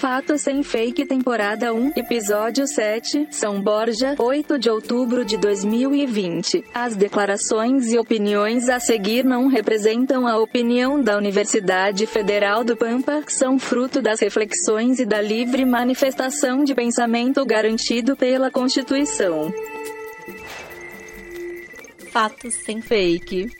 Fato Sem Fake Temporada 1, Episódio 7, São Borja, 8 de outubro de 2020. As declarações e opiniões a seguir não representam a opinião da Universidade Federal do Pampa, são fruto das reflexões e da livre manifestação de pensamento garantido pela Constituição. Fatos sem fake.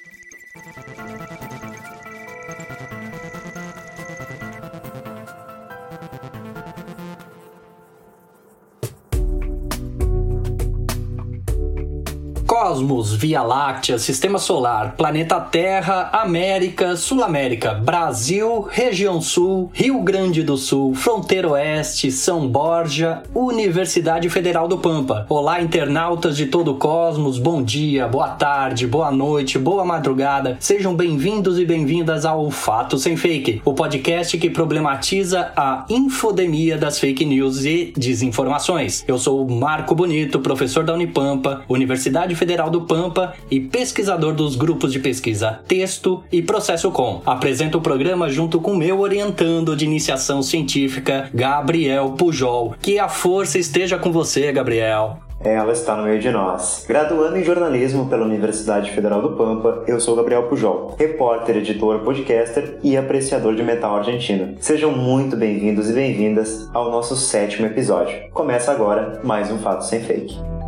Cosmos, Via Láctea, Sistema Solar, Planeta Terra, América, Sul-América, Brasil, Região Sul, Rio Grande do Sul, Fronteira Oeste, São Borja, Universidade Federal do Pampa. Olá, internautas de todo o cosmos, bom dia, boa tarde, boa noite, boa madrugada. Sejam bem-vindos e bem-vindas ao Fato Sem Fake, o podcast que problematiza a infodemia das fake news e desinformações. Eu sou o Marco Bonito, professor da Unipampa, Universidade Federal do Pampa e pesquisador dos grupos de pesquisa Texto e Processo Com. Apresento o programa junto com meu orientando de iniciação científica, Gabriel Pujol. Que a força esteja com você, Gabriel. Ela está no meio de nós. Graduando em jornalismo pela Universidade Federal do Pampa, eu sou Gabriel Pujol, repórter, editor, podcaster e apreciador de metal argentino. Sejam muito bem-vindos e bem-vindas ao nosso sétimo episódio. Começa agora mais um Fato Sem Fake.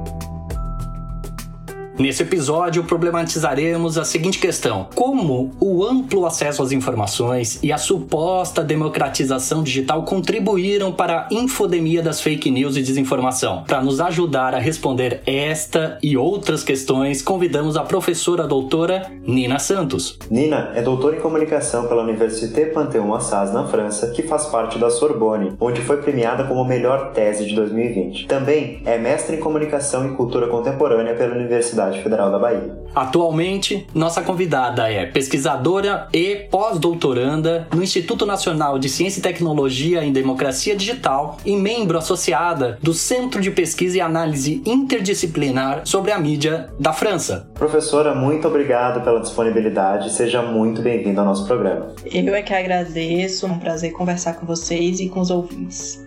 Nesse episódio, problematizaremos a seguinte questão: como o amplo acesso às informações e a suposta democratização digital contribuíram para a infodemia das fake news e desinformação? Para nos ajudar a responder esta e outras questões, convidamos a professora doutora Nina Santos. Nina é doutora em comunicação pela Université Panthéon-Assas, na França, que faz parte da Sorbonne, onde foi premiada como melhor tese de 2020. Também é mestre em comunicação e cultura contemporânea pela Universidade Universidade Federal da Bahia. Atualmente, nossa convidada é pesquisadora e pós-doutoranda no Instituto Nacional de Ciência e Tecnologia em Democracia Digital e membro associada do Centro de Pesquisa e Análise Interdisciplinar sobre a Mídia da França. Professora, muito obrigado pela disponibilidade. Seja muito bem-vinda ao nosso programa. Eu é que agradeço. É um prazer conversar com vocês e com os ouvintes.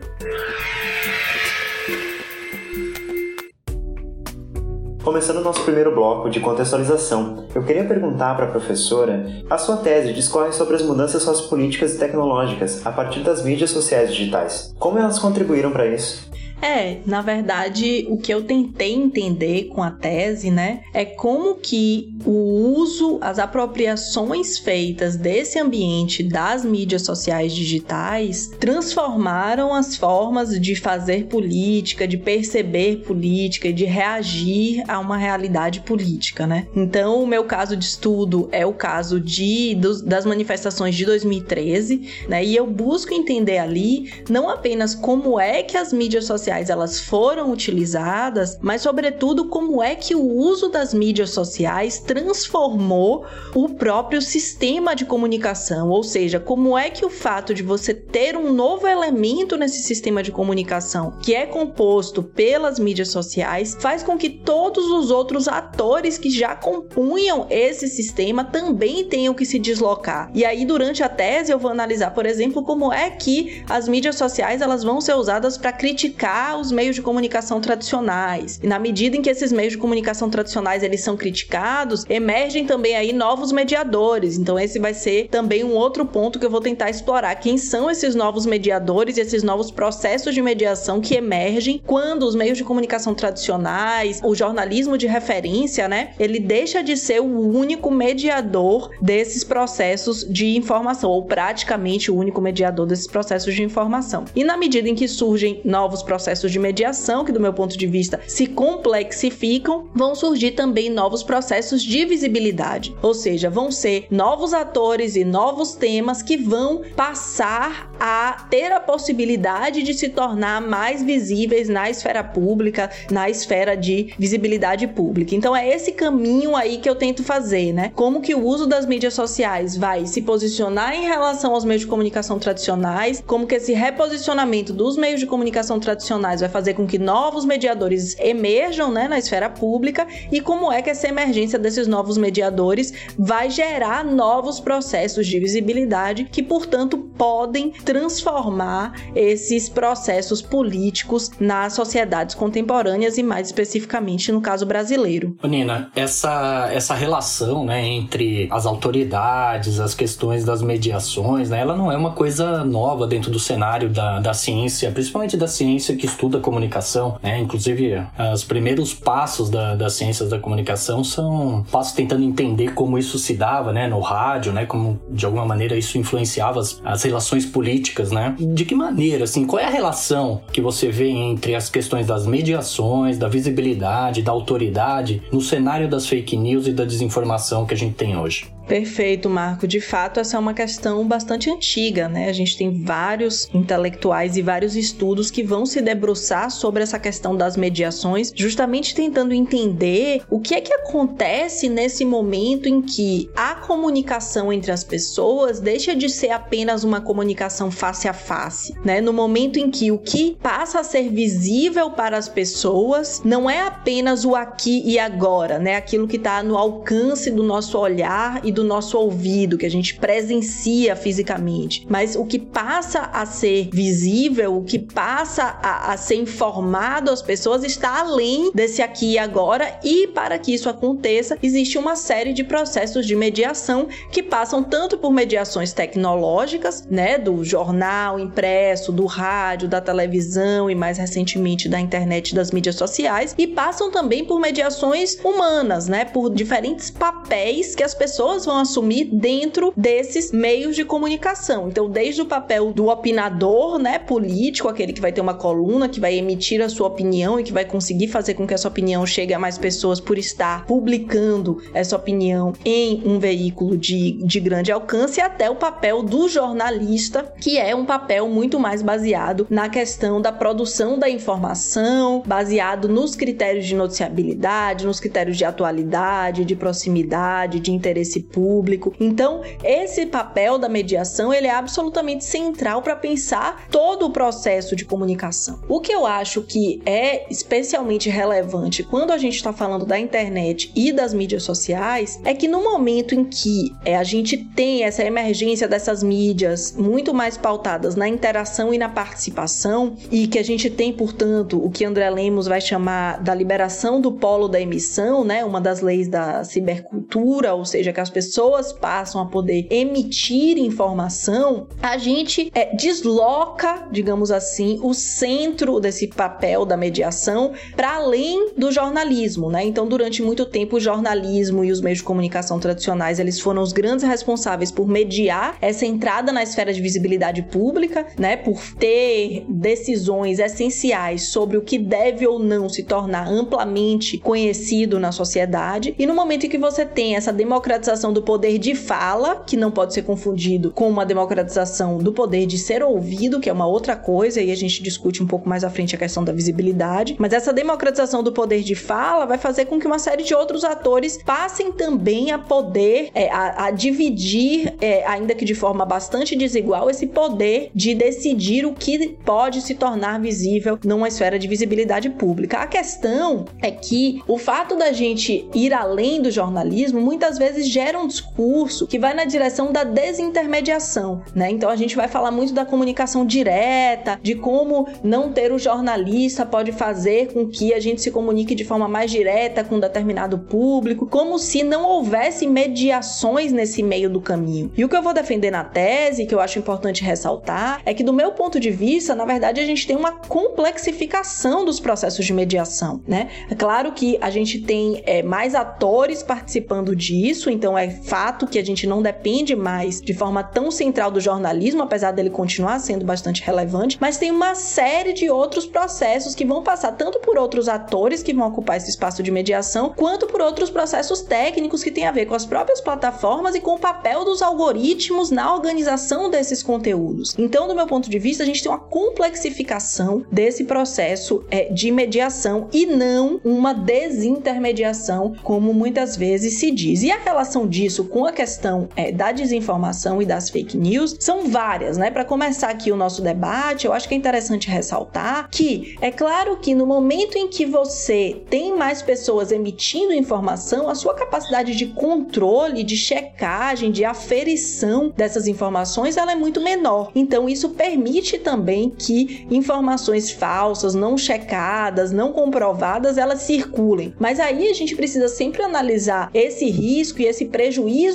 Começando o nosso primeiro bloco de contextualização, eu queria perguntar para a professora: a sua tese discorre sobre as mudanças sociopolíticas e tecnológicas a partir das mídias sociais digitais. Como elas contribuíram para isso? É, na verdade, o que eu tentei entender com a tese, né, é como que o uso, as apropriações feitas desse ambiente das mídias sociais digitais transformaram as formas de fazer política, de perceber política de reagir a uma realidade política, né? Então, o meu caso de estudo é o caso de dos, das manifestações de 2013, né? E eu busco entender ali não apenas como é que as mídias sociais sociais elas foram utilizadas, mas sobretudo como é que o uso das mídias sociais transformou o próprio sistema de comunicação, ou seja, como é que o fato de você ter um novo elemento nesse sistema de comunicação, que é composto pelas mídias sociais, faz com que todos os outros atores que já compunham esse sistema também tenham que se deslocar. E aí durante a tese eu vou analisar, por exemplo, como é que as mídias sociais elas vão ser usadas para criticar os meios de comunicação tradicionais. E na medida em que esses meios de comunicação tradicionais eles são criticados, emergem também aí novos mediadores. Então esse vai ser também um outro ponto que eu vou tentar explorar. Quem são esses novos mediadores esses novos processos de mediação que emergem quando os meios de comunicação tradicionais, o jornalismo de referência, né, ele deixa de ser o único mediador desses processos de informação, ou praticamente o único mediador desses processos de informação. E na medida em que surgem novos processos processos de mediação, que do meu ponto de vista se complexificam, vão surgir também novos processos de visibilidade. Ou seja, vão ser novos atores e novos temas que vão passar a ter a possibilidade de se tornar mais visíveis na esfera pública, na esfera de visibilidade pública. Então é esse caminho aí que eu tento fazer, né? Como que o uso das mídias sociais vai se posicionar em relação aos meios de comunicação tradicionais, como que esse reposicionamento dos meios de comunicação tradicionais vai fazer com que novos mediadores emerjam né, na esfera pública e como é que essa emergência desses novos mediadores vai gerar novos processos de visibilidade que, portanto, podem transformar esses processos políticos nas sociedades contemporâneas e mais especificamente no caso brasileiro. Nina, essa, essa relação né, entre as autoridades, as questões das mediações, né, ela não é uma coisa nova dentro do cenário da, da ciência, principalmente da ciência que estuda comunicação. Né? Inclusive, os primeiros passos da, das ciências da comunicação são passos tentando entender como isso se dava né, no rádio, né, como de alguma maneira isso influenciava as, as relações políticas. Né? De que maneira, assim, qual é a relação que você vê entre as questões das mediações, da visibilidade, da autoridade no cenário das fake news e da desinformação que a gente tem hoje? Perfeito, Marco. De fato, essa é uma questão bastante antiga, né? A gente tem vários intelectuais e vários estudos que vão se debruçar sobre essa questão das mediações, justamente tentando entender o que é que acontece nesse momento em que a comunicação entre as pessoas deixa de ser apenas uma comunicação face a face, né? No momento em que o que passa a ser visível para as pessoas não é apenas o aqui e agora, né? Aquilo que está no alcance do nosso olhar e do nosso ouvido, que a gente presencia fisicamente, mas o que passa a ser visível, o que passa a, a ser informado às pessoas está além desse aqui e agora, e para que isso aconteça, existe uma série de processos de mediação que passam tanto por mediações tecnológicas, né, do jornal impresso, do rádio, da televisão e mais recentemente da internet das mídias sociais, e passam também por mediações humanas, né, por diferentes papéis que as pessoas vão assumir dentro desses meios de comunicação. Então, desde o papel do opinador, né, político, aquele que vai ter uma coluna, que vai emitir a sua opinião e que vai conseguir fazer com que essa opinião chegue a mais pessoas por estar publicando essa opinião em um veículo de, de grande alcance, até o papel do jornalista, que é um papel muito mais baseado na questão da produção da informação, baseado nos critérios de noticiabilidade, nos critérios de atualidade, de proximidade, de interesse público. Então, esse papel da mediação ele é absolutamente central para pensar todo o processo de comunicação. O que eu acho que é especialmente relevante quando a gente está falando da internet e das mídias sociais é que no momento em que é, a gente tem essa emergência dessas mídias muito mais pautadas na interação e na participação e que a gente tem, portanto, o que André Lemos vai chamar da liberação do polo da emissão, né, uma das leis da cibercultura, ou seja, que as pessoas pessoas passam a poder emitir informação, a gente é, desloca, digamos assim, o centro desse papel da mediação para além do jornalismo, né? Então, durante muito tempo, o jornalismo e os meios de comunicação tradicionais eles foram os grandes responsáveis por mediar essa entrada na esfera de visibilidade pública, né? Por ter decisões essenciais sobre o que deve ou não se tornar amplamente conhecido na sociedade. E no momento em que você tem essa democratização do poder de fala, que não pode ser confundido com uma democratização do poder de ser ouvido, que é uma outra coisa, e a gente discute um pouco mais à frente a questão da visibilidade. Mas essa democratização do poder de fala vai fazer com que uma série de outros atores passem também a poder, é, a, a, dividir, é, ainda que de forma bastante desigual, esse poder de decidir o que pode se tornar visível numa esfera de visibilidade pública. A questão é que o fato da gente ir além do jornalismo muitas vezes gera um um discurso que vai na direção da desintermediação, né? Então a gente vai falar muito da comunicação direta, de como não ter o jornalista pode fazer com que a gente se comunique de forma mais direta com um determinado público, como se não houvesse mediações nesse meio do caminho. E o que eu vou defender na tese, que eu acho importante ressaltar, é que do meu ponto de vista, na verdade, a gente tem uma complexificação dos processos de mediação, né? É claro que a gente tem é, mais atores participando disso, então é fato que a gente não depende mais de forma tão central do jornalismo, apesar dele continuar sendo bastante relevante, mas tem uma série de outros processos que vão passar tanto por outros atores que vão ocupar esse espaço de mediação, quanto por outros processos técnicos que têm a ver com as próprias plataformas e com o papel dos algoritmos na organização desses conteúdos. Então, do meu ponto de vista, a gente tem uma complexificação desse processo é, de mediação e não uma desintermediação, como muitas vezes se diz. E a relação disso com a questão é, da desinformação e das fake news são várias, né? Para começar aqui o nosso debate, eu acho que é interessante ressaltar que é claro que no momento em que você tem mais pessoas emitindo informação, a sua capacidade de controle, de checagem, de aferição dessas informações, ela é muito menor. Então isso permite também que informações falsas, não checadas, não comprovadas, elas circulem. Mas aí a gente precisa sempre analisar esse risco e esse prejuízo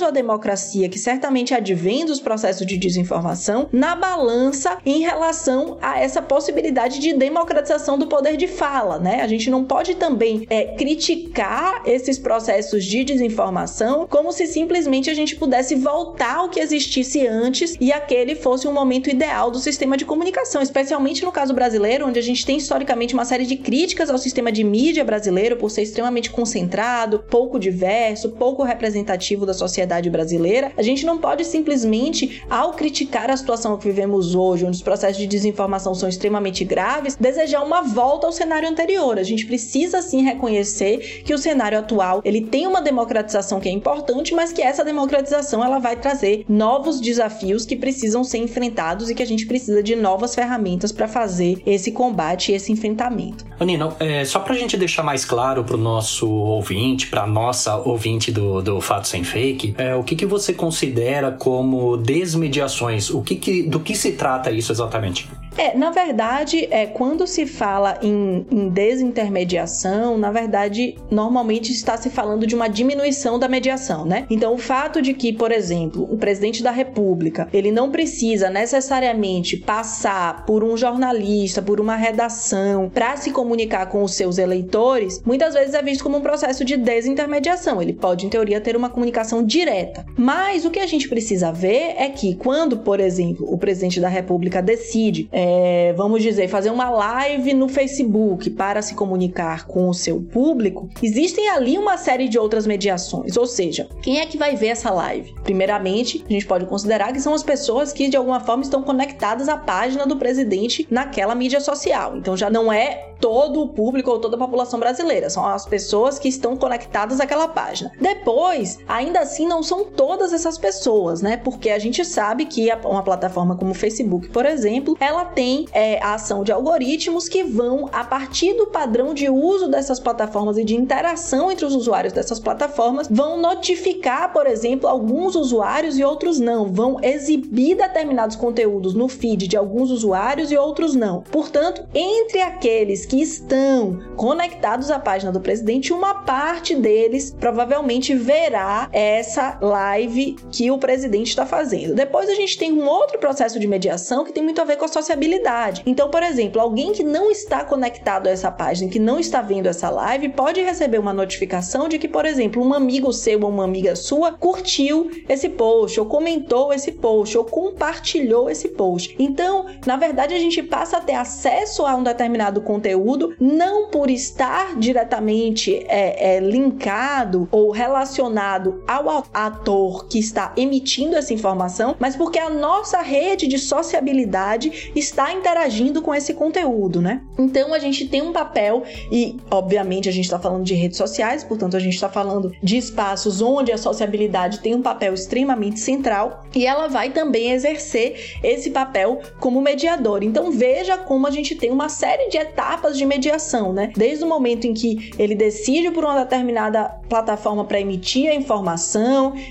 à democracia que certamente advém dos processos de desinformação na balança em relação a essa possibilidade de democratização do poder de fala, né? A gente não pode também é, criticar esses processos de desinformação como se simplesmente a gente pudesse voltar ao que existisse antes e aquele fosse um momento ideal do sistema de comunicação, especialmente no caso brasileiro, onde a gente tem historicamente uma série de críticas ao sistema de mídia brasileiro por ser extremamente concentrado, pouco diverso, pouco representativo da sociedade brasileira. A gente não pode simplesmente, ao criticar a situação que vivemos hoje, onde os processos de desinformação são extremamente graves, desejar uma volta ao cenário anterior. A gente precisa sim reconhecer que o cenário atual ele tem uma democratização que é importante, mas que essa democratização ela vai trazer novos desafios que precisam ser enfrentados e que a gente precisa de novas ferramentas para fazer esse combate e esse enfrentamento. Anina, é, só para a gente deixar mais claro para o nosso ouvinte, para nossa ouvinte do, do Fato Sem Fake, é, o que, que você considera como desmediações? O que, que do que se trata isso exatamente? É, na verdade, é, quando se fala em, em, desintermediação, na verdade, normalmente está se falando de uma diminuição da mediação, né? Então, o fato de que, por exemplo, o presidente da República, ele não precisa necessariamente passar por um jornalista, por uma redação, para se comunicar com os seus eleitores, muitas vezes é visto como um processo de desintermediação. Ele pode, em teoria, ter uma comunicação direta. Mas o que a gente precisa ver é que, quando, por exemplo, o presidente da República decide é, vamos dizer, fazer uma live no Facebook para se comunicar com o seu público, existem ali uma série de outras mediações. Ou seja, quem é que vai ver essa live? Primeiramente, a gente pode considerar que são as pessoas que de alguma forma estão conectadas à página do presidente naquela mídia social. Então já não é todo o público ou toda a população brasileira, são as pessoas que estão conectadas àquela página. Depois, ainda assim, não são todas essas pessoas, né? Porque a gente sabe que uma plataforma como o Facebook, por exemplo, ela tem é, a ação de algoritmos que vão, a partir do padrão de uso dessas plataformas e de interação entre os usuários dessas plataformas, vão notificar, por exemplo, alguns usuários e outros não, vão exibir determinados conteúdos no feed de alguns usuários e outros não. Portanto, entre aqueles que estão conectados à página do presidente, uma parte deles provavelmente verá essa live que o presidente está fazendo. Depois a gente tem um outro processo de mediação que tem muito a ver com a sociabilidade então, por exemplo, alguém que não está conectado a essa página, que não está vendo essa live, pode receber uma notificação de que, por exemplo, um amigo seu ou uma amiga sua curtiu esse post, ou comentou esse post, ou compartilhou esse post. Então, na verdade, a gente passa a ter acesso a um determinado conteúdo, não por estar diretamente é, é, linkado ou relacionado ao ator que está emitindo essa informação, mas porque a nossa rede de sociabilidade está interagindo com esse conteúdo, né? Então a gente tem um papel e, obviamente, a gente está falando de redes sociais, portanto a gente está falando de espaços onde a sociabilidade tem um papel extremamente central e ela vai também exercer esse papel como mediador. Então veja como a gente tem uma série de etapas de mediação, né? Desde o momento em que ele decide por uma determinada plataforma para emitir a informação,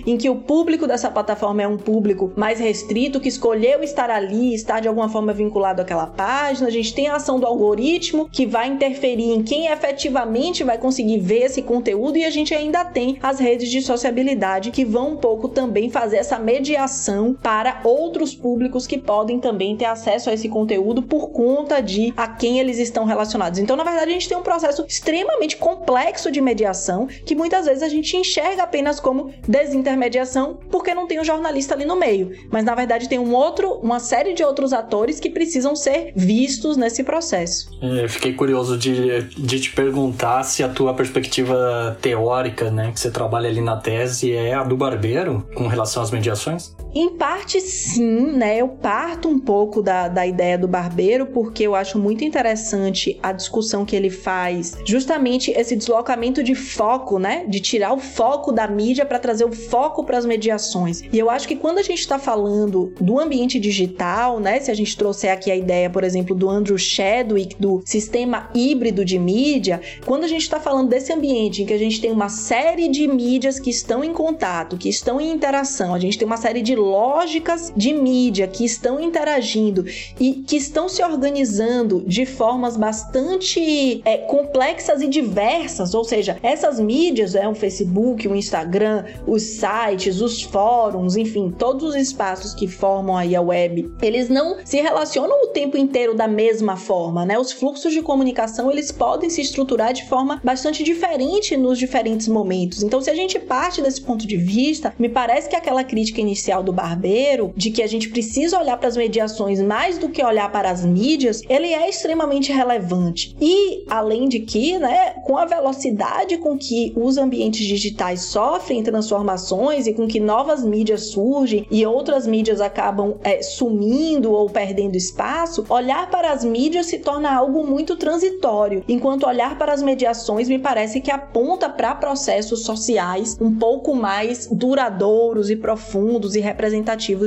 em que o público dessa plataforma é um público mais restrito que escolheu estar ali, estar de alguma forma vinculado àquela página, a gente tem a ação do algoritmo que vai interferir em quem efetivamente vai conseguir ver esse conteúdo e a gente ainda tem as redes de sociabilidade que vão um pouco também fazer essa mediação para outros públicos que podem também ter acesso a esse conteúdo por conta de a quem eles estão relacionados. Então, na verdade, a gente tem um processo extremamente complexo de mediação que muitas vezes a gente enxerga apenas como desintermediação porque não tem um jornalista ali no meio, mas na verdade tem um outro, uma série de outros atores que precisam ser vistos nesse processo. É, fiquei curioso de, de te perguntar se a tua perspectiva teórica, né, que você trabalha ali na tese, é a do barbeiro com relação às mediações? Em parte, sim, né? Eu parto um pouco da, da ideia do barbeiro, porque eu acho muito interessante a discussão que ele faz, justamente esse deslocamento de foco, né? De tirar o foco da mídia para trazer o foco para as mediações. E eu acho que quando a gente está falando do ambiente digital, né, se a gente trouxer aqui a ideia, por exemplo, do Andrew Chadwick, do sistema híbrido de mídia, quando a gente está falando desse ambiente em que a gente tem uma série de mídias que estão em contato, que estão em interação, a gente tem uma série de lógicas de mídia que estão interagindo e que estão se organizando de formas bastante é, complexas e diversas, ou seja, essas mídias, é o Facebook, o Instagram, os sites, os fóruns, enfim, todos os espaços que formam aí a web, eles não se relacionam o tempo inteiro da mesma forma, né? Os fluxos de comunicação, eles podem se estruturar de forma bastante diferente nos diferentes momentos. Então, se a gente parte desse ponto de vista, me parece que aquela crítica inicial do Barbeiro de que a gente precisa olhar para as mediações mais do que olhar para as mídias, ele é extremamente relevante. E além de que, né, com a velocidade com que os ambientes digitais sofrem transformações e com que novas mídias surgem e outras mídias acabam é, sumindo ou perdendo espaço, olhar para as mídias se torna algo muito transitório, enquanto olhar para as mediações me parece que aponta para processos sociais um pouco mais duradouros e profundos e representativos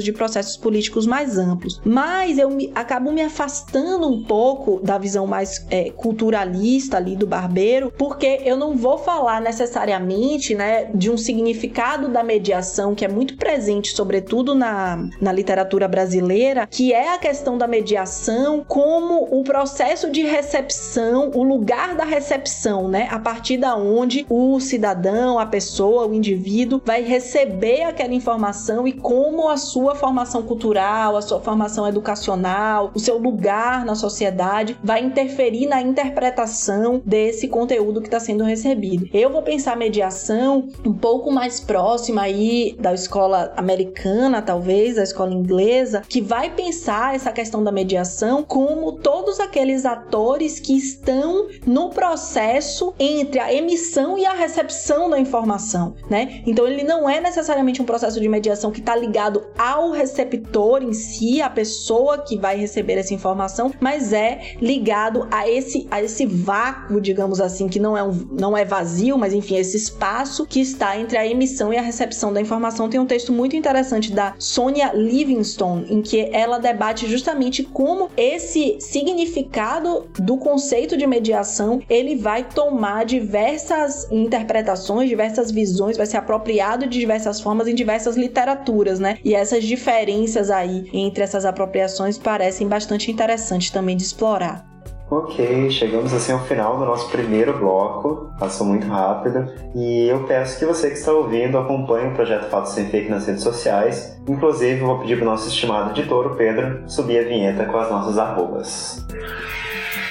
de processos políticos mais amplos. Mas eu me, acabo me afastando um pouco da visão mais é, culturalista ali do barbeiro, porque eu não vou falar necessariamente né, de um significado da mediação que é muito presente, sobretudo na, na literatura brasileira, que é a questão da mediação como o processo de recepção, o lugar da recepção, né? A partir da onde o cidadão, a pessoa, o indivíduo vai receber aquela informação e como a sua formação cultural, a sua formação educacional, o seu lugar na sociedade vai interferir na interpretação desse conteúdo que está sendo recebido. Eu vou pensar mediação um pouco mais próxima aí da escola americana, talvez, da escola inglesa, que vai pensar essa questão da mediação como todos aqueles atores que estão no processo entre a emissão e a recepção da informação, né? Então ele não é necessariamente um processo de mediação que está ligado ao receptor em si, a pessoa que vai receber essa informação, mas é ligado a esse a esse vácuo, digamos assim, que não é um, não é vazio, mas enfim, esse espaço que está entre a emissão e a recepção da informação. Tem um texto muito interessante da Sonia Livingstone em que ela debate justamente como esse significado do conceito de mediação ele vai tomar diversas interpretações, diversas visões, vai ser apropriado de diversas formas em diversas literaturas, né? E essas diferenças aí entre essas apropriações parecem bastante interessantes também de explorar. Ok, chegamos assim ao final do nosso primeiro bloco, passou muito rápido, e eu peço que você que está ouvindo acompanhe o projeto Fatos Sem Fake nas redes sociais. Inclusive, vou pedir para o nosso estimado editor, o Pedro, subir a vinheta com as nossas arrobas.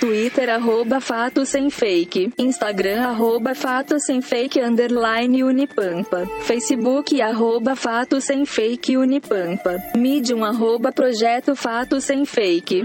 Twitter, arroba Fato Sem Fake. Instagram, arroba Fato Sem Fake, underline Unipampa. Facebook, arroba Fato Sem Fake Unipampa. Medium, arroba Projeto Fato Sem Fake.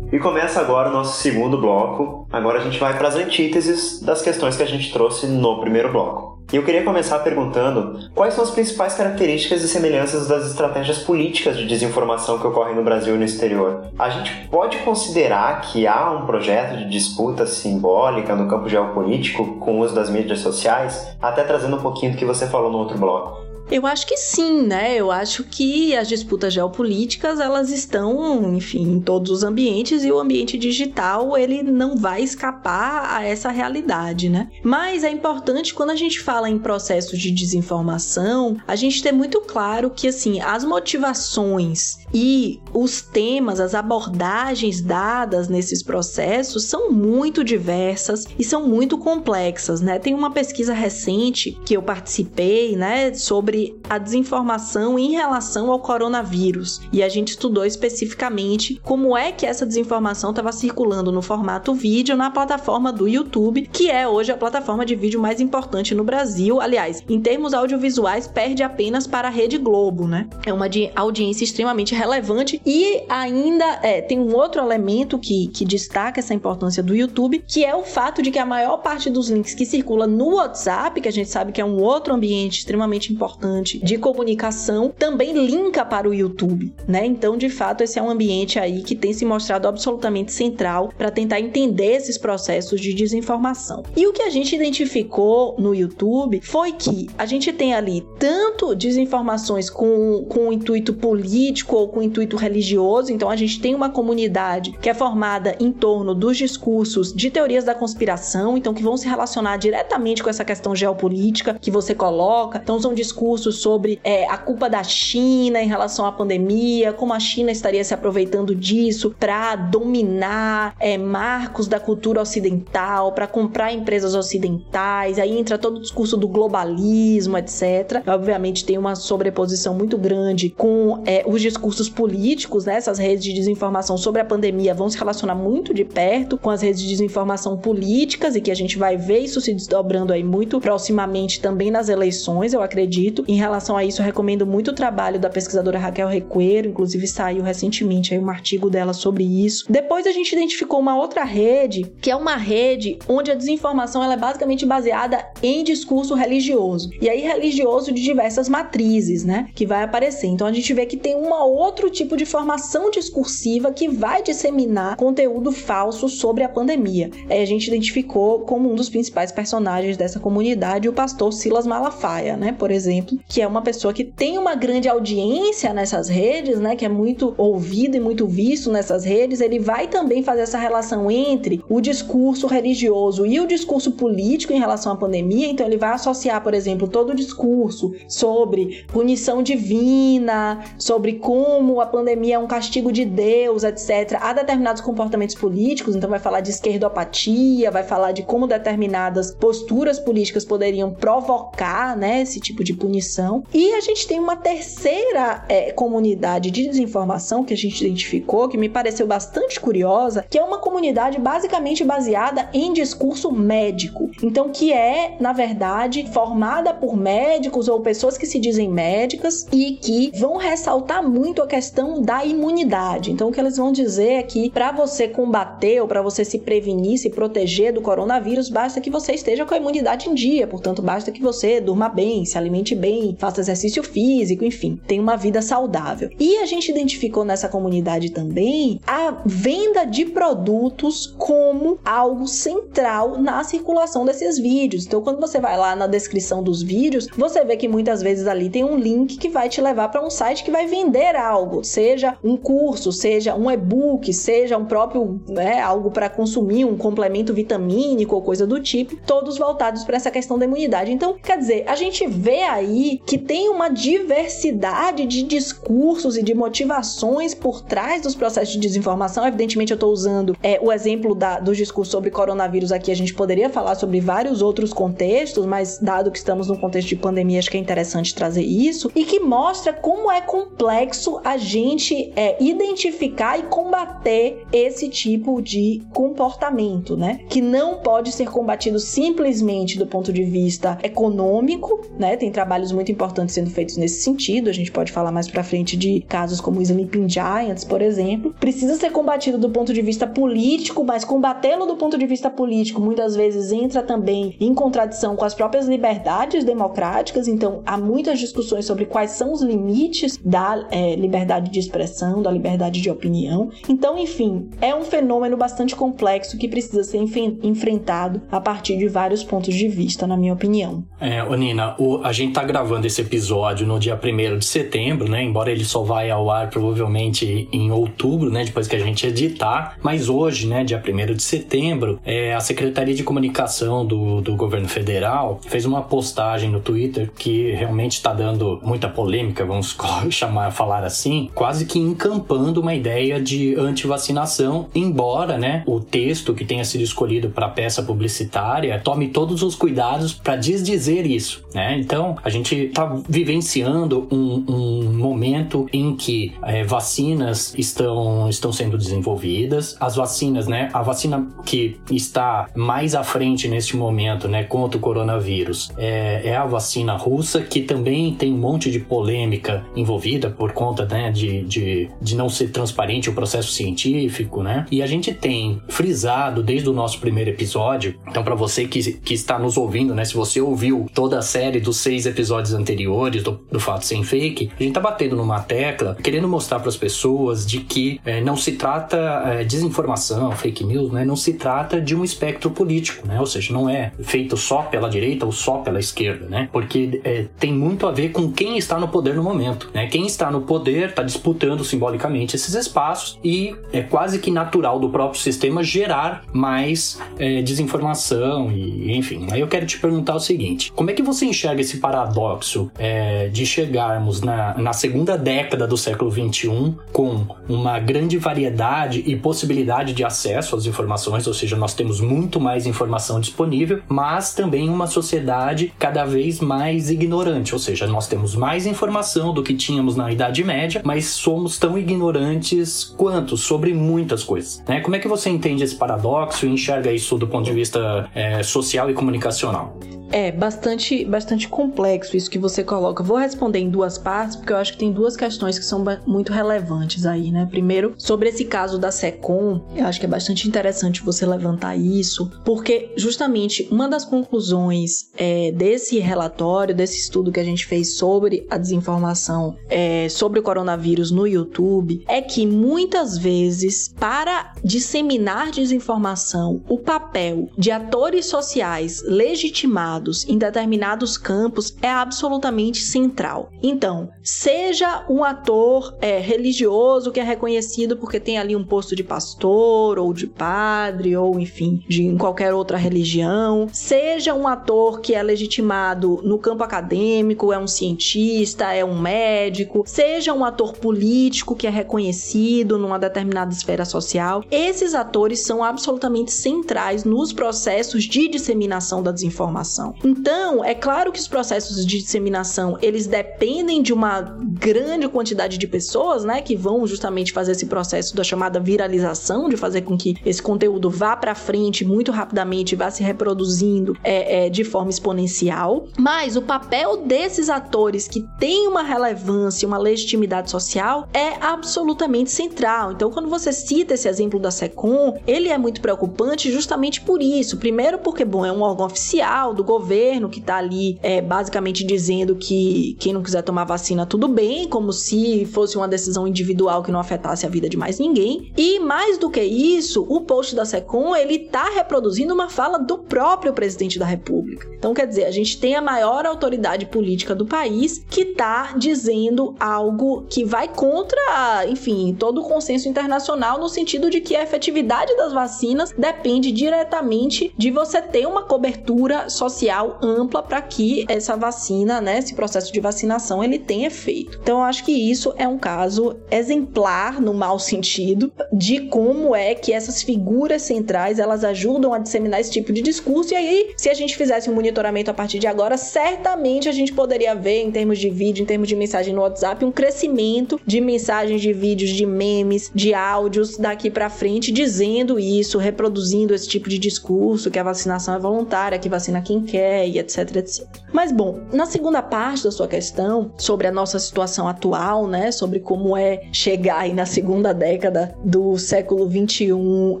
E começa agora o nosso segundo bloco. Agora a gente vai para as antíteses das questões que a gente trouxe no primeiro bloco. E eu queria começar perguntando quais são as principais características e semelhanças das estratégias políticas de desinformação que ocorrem no Brasil e no exterior. A gente pode considerar que há um projeto de disputa simbólica no campo geopolítico com o uso das mídias sociais, até trazendo um pouquinho do que você falou no outro bloco. Eu acho que sim, né? Eu acho que as disputas geopolíticas, elas estão, enfim, em todos os ambientes e o ambiente digital, ele não vai escapar a essa realidade, né? Mas é importante quando a gente fala em processos de desinformação, a gente ter muito claro que assim, as motivações e os temas, as abordagens dadas nesses processos são muito diversas e são muito complexas, né? Tem uma pesquisa recente que eu participei, né, sobre a desinformação em relação ao coronavírus. E a gente estudou especificamente como é que essa desinformação estava circulando no formato vídeo na plataforma do YouTube, que é hoje a plataforma de vídeo mais importante no Brasil. Aliás, em termos audiovisuais, perde apenas para a Rede Globo, né? É uma audiência extremamente relevante e ainda é, tem um outro elemento que, que destaca essa importância do YouTube, que é o fato de que a maior parte dos links que circula no WhatsApp, que a gente sabe que é um outro ambiente extremamente importante de comunicação, também linka para o YouTube, né? Então, de fato, esse é um ambiente aí que tem se mostrado absolutamente central para tentar entender esses processos de desinformação. E o que a gente identificou no YouTube foi que a gente tem ali tanto desinformações com, com intuito político ou com intuito religioso, então a gente tem uma comunidade que é formada em torno dos discursos de teorias da conspiração, então que vão se relacionar diretamente com essa questão geopolítica que você coloca. Então são discursos sobre é, a culpa da China em relação à pandemia, como a China estaria se aproveitando disso para dominar é, marcos da cultura ocidental, para comprar empresas ocidentais. Aí entra todo o discurso do globalismo, etc. Obviamente tem uma sobreposição muito grande com é, os discursos políticos, né? Essas redes de desinformação sobre a pandemia vão se relacionar muito de perto com as redes de desinformação políticas e que a gente vai ver isso se desdobrando aí muito proximamente também nas eleições, eu acredito. Em relação a isso, recomendo muito o trabalho da pesquisadora Raquel Recuero, inclusive saiu recentemente aí um artigo dela sobre isso. Depois a gente identificou uma outra rede, que é uma rede onde a desinformação ela é basicamente baseada em discurso religioso. E aí religioso de diversas matrizes, né, que vai aparecer. Então a gente vê que tem um outro tipo de formação discursiva que vai disseminar conteúdo falso sobre a pandemia. É, a gente identificou como um dos principais personagens dessa comunidade o pastor Silas Malafaia, né, por exemplo, que é uma pessoa que tem uma grande audiência nessas redes, né, que é muito ouvido e muito visto nessas redes. Ele vai também fazer essa relação entre o discurso religioso e o discurso político em relação à pandemia. Então ele vai associar, por exemplo, todo o discurso sobre punição divina, sobre como a pandemia é um castigo de Deus, etc., a determinados comportamentos políticos. Então vai falar de esquerdopatia, vai falar de como determinadas posturas políticas poderiam provocar né, esse tipo de punição. E a gente tem uma terceira é, comunidade de desinformação que a gente identificou, que me pareceu bastante curiosa, que é uma comunidade basicamente baseada em discurso médico. Então, que é, na verdade, formada por médicos ou pessoas que se dizem médicas e que vão ressaltar muito a questão da imunidade. Então, o que eles vão dizer é que para você combater ou para você se prevenir, se proteger do coronavírus, basta que você esteja com a imunidade em dia. Portanto, basta que você durma bem, se alimente bem, faça exercício físico, enfim, tenha uma vida saudável. E a gente identificou nessa comunidade também a venda de produtos como algo central na circulação desses vídeos. Então, quando você vai lá na descrição dos vídeos, você vê que muitas vezes ali tem um link que vai te levar para um site que vai vender algo, seja um curso, seja um e-book, seja um próprio, né, algo para consumir, um complemento vitamínico ou coisa do tipo, todos voltados para essa questão da imunidade. Então, quer dizer, a gente vê aí que tem uma diversidade de discursos e de motivações por trás dos processos de desinformação. Evidentemente, eu estou usando é, o exemplo da, do discurso sobre coronavírus aqui. A gente poderia falar sobre vários outros contextos, mas dado que estamos num contexto de pandemia, acho que é interessante trazer isso e que mostra como é complexo a gente é, identificar e combater esse tipo de comportamento, né? Que não pode ser combatido simplesmente do ponto de vista econômico, né? Tem trabalhos muito importantes sendo feitos nesse sentido. A gente pode falar mais para frente de casos como o Sleeping Giants, por exemplo. Precisa ser combatido do ponto de vista político, mas combatê-lo do ponto de vista político muitas vezes entra também em contradição com as próprias liberdades democráticas. Então, há muitas discussões sobre quais são os limites da é, liberdade de expressão, da liberdade de opinião. Então, enfim, é um fenômeno bastante complexo que precisa ser enfrentado a partir de vários pontos de vista, na minha opinião. É, Nina, o, a gente tá gravando esse episódio no dia 1 de setembro, né? Embora ele só vai ao ar provavelmente em outubro, né? Depois que a gente editar. Mas hoje, né, dia 1 de setembro, é, a Secretaria de Comunicação do, do governo federal fez uma postagem no Twitter que realmente está dando muita polêmica, vamos chamar, falar assim, quase que encampando uma ideia de antivacinação, embora, né, o texto que tenha sido escolhido para peça publicitária tome todos os cuidados para desdizer isso, né? Então, a gente está vivenciando um, um, momento em que é, vacinas estão, estão sendo desenvolvidas, as vacinas, né, a vacina que está mais à frente neste momento, né, contra o coronavírus, é, é a vacina russa, que também tem um monte de polêmica envolvida por conta, né, de, de, de não ser transparente o processo científico, né? E a gente tem frisado desde o nosso primeiro episódio, então para você que, que está nos ouvindo, né, se você ouviu toda a série dos seis episódios anteriores do, do Fato Sem Fake, a gente tá batendo numa tecla, querendo mostrar para as pessoas de que é, não se trata é, desinformação, fake news, né? Não se trata de um espectro político, né? Ou seja, não é feito só pela direita ou só pela esquerda, né? Porque é, tem muito a ver com quem está no poder no momento, né? Quem está no poder está disputando simbolicamente esses espaços e é quase que natural do próprio sistema gerar mais é, desinformação e enfim. Aí eu quero te perguntar o seguinte: como é que você enxerga esse paradoxo é, de chegarmos na, na segunda década do século XXI com uma grande variedade e possibilidade de acesso às informações, ou seja, nós temos muito mais informação disponível, mas também uma sociedade cada vez mais ignorante, ou seja, nós temos mais informação do que tínhamos na Idade Média, mas somos tão ignorantes quanto sobre muitas coisas. Né? Como é que você entende esse paradoxo e enxerga isso do ponto de vista é, social e comunicacional? É bastante, bastante complexo isso que você coloca. Vou responder em duas partes, porque eu acho que tem duas questões que são muito relevantes aí, né? Primeiro, sobre esse caso da SECOM, eu acho que é bastante interessante você levantar isso, porque justamente uma das conclusões é, desse relatório, desse estudo que a gente fez sobre a desinformação é, sobre o coronavírus no YouTube, é que muitas vezes, para disseminar desinformação, o papel de atores sociais legitimados em determinados campos é absolutamente central. Então, seja um ator é, religioso que é reconhecido porque tem ali um posto de pastor ou de padre ou enfim de qualquer outra religião, seja um ator que é legitimado no campo acadêmico, é um cientista, é um médico, seja um ator político que é reconhecido numa determinada esfera social, esses atores são absolutamente centrais nos processos de disseminação da desinformação. Então, é claro que os processos de disseminação, eles dependem de uma grande quantidade de pessoas, né, que vão justamente fazer esse processo da chamada viralização, de fazer com que esse conteúdo vá para frente muito rapidamente, vá se reproduzindo é, é, de forma exponencial. Mas o papel desses atores que têm uma relevância, uma legitimidade social, é absolutamente central. Então, quando você cita esse exemplo da SECOM, ele é muito preocupante justamente por isso. Primeiro, porque, bom, é um órgão oficial do governo que está ali é, basicamente dizendo que quem não quiser tomar vacina, tudo bem, como se fosse uma decisão individual que não afetasse a vida de mais ninguém. E mais do que isso, o post da SECOM ele está reproduzindo uma fala do próprio presidente da República. Então, quer dizer, a gente tem a maior autoridade política do país que está dizendo algo que vai contra, enfim, todo o consenso internacional no sentido de que a efetividade das vacinas depende diretamente de você ter uma cobertura social social ampla para que essa vacina, né, esse processo de vacinação, ele tenha efeito. Então, eu acho que isso é um caso exemplar, no mau sentido, de como é que essas figuras centrais elas ajudam a disseminar esse tipo de discurso. E aí, se a gente fizesse um monitoramento a partir de agora, certamente a gente poderia ver, em termos de vídeo, em termos de mensagem no WhatsApp, um crescimento de mensagens, de vídeos, de memes, de áudios daqui para frente dizendo isso, reproduzindo esse tipo de discurso, que a vacinação é voluntária, que vacina quem quer e etc, etc. Mas bom, na segunda parte da sua questão sobre a nossa situação atual, né, sobre como é chegar aí na segunda década do século 21